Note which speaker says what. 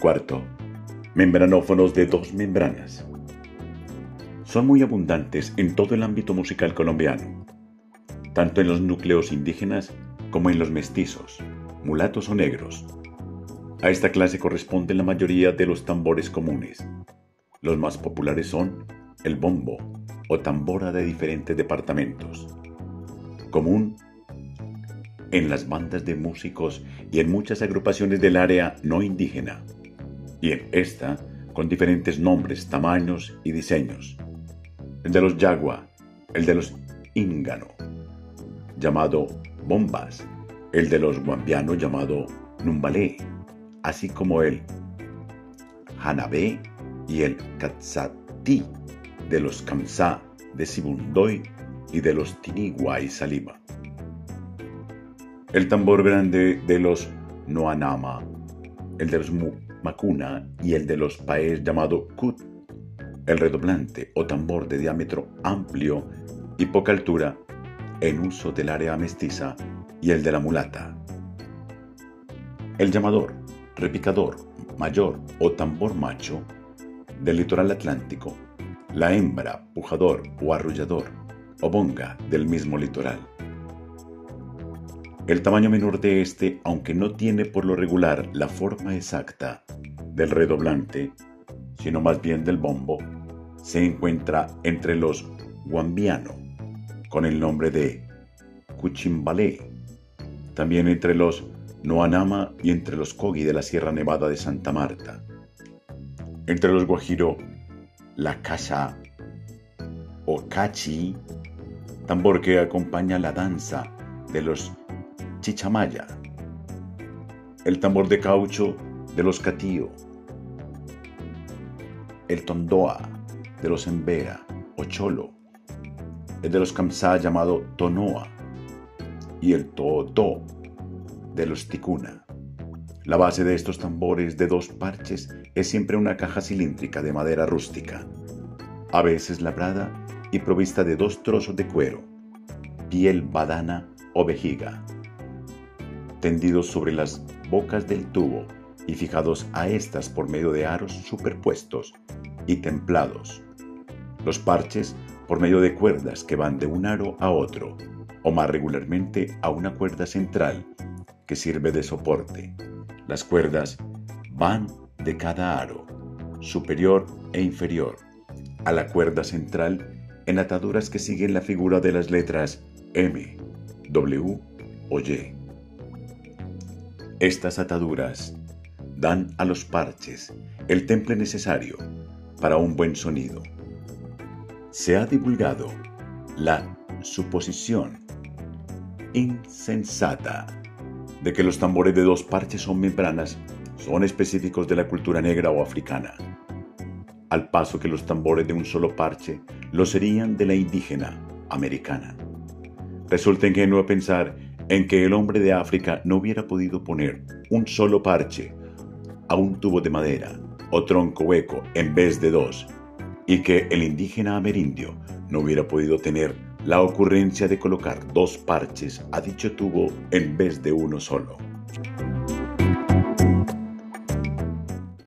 Speaker 1: Cuarto, membranófonos de dos membranas. Son muy abundantes en todo el ámbito musical colombiano, tanto en los núcleos indígenas como en los mestizos, mulatos o negros. A esta clase corresponden la mayoría de los tambores comunes. Los más populares son el bombo o tambora de diferentes departamentos, común en las bandas de músicos y en muchas agrupaciones del área no indígena, y en esta con diferentes nombres, tamaños y diseños. El de los yagua, el de los íngano, llamado bombas, el de los guambianos llamado numbalé, así como el hanabé y el katsati de los kamsá de Sibundoy y de los tinigua y salima el tambor grande de los Noanama, el de los Macuna y el de los Paes llamado Kut, el redoblante o tambor de diámetro amplio y poca altura en uso del área mestiza y el de la mulata. El llamador, repicador, mayor o tambor macho del litoral atlántico, la hembra, pujador o arrullador o bonga del mismo litoral el tamaño menor de este, aunque no tiene por lo regular la forma exacta del redoblante, sino más bien del bombo, se encuentra entre los guambiano, con el nombre de cuchimbalé, también entre los noanama y entre los cogi de la Sierra Nevada de Santa Marta. Entre los guajiro, la casa o cachi, tambor que acompaña la danza de los chichamaya, el tambor de caucho de los catío, el tondoa de los embera o cholo, el de los kamsá llamado tonoa y el todo de los ticuna. La base de estos tambores de dos parches es siempre una caja cilíndrica de madera rústica, a veces labrada y provista de dos trozos de cuero, piel badana o vejiga tendidos sobre las bocas del tubo y fijados a estas por medio de aros superpuestos y templados. Los parches por medio de cuerdas que van de un aro a otro, o más regularmente a una cuerda central que sirve de soporte. Las cuerdas van de cada aro, superior e inferior, a la cuerda central en ataduras que siguen la figura de las letras M, W o Y. Estas ataduras dan a los parches el temple necesario para un buen sonido. Se ha divulgado la suposición insensata de que los tambores de dos parches son membranas son específicos de la cultura negra o africana, al paso que los tambores de un solo parche lo serían de la indígena americana. Resulta ingenuo pensar en que el hombre de África no hubiera podido poner un solo parche a un tubo de madera o tronco hueco en vez de dos, y que el indígena amerindio no hubiera podido tener la ocurrencia de colocar dos parches a dicho tubo en vez de uno solo.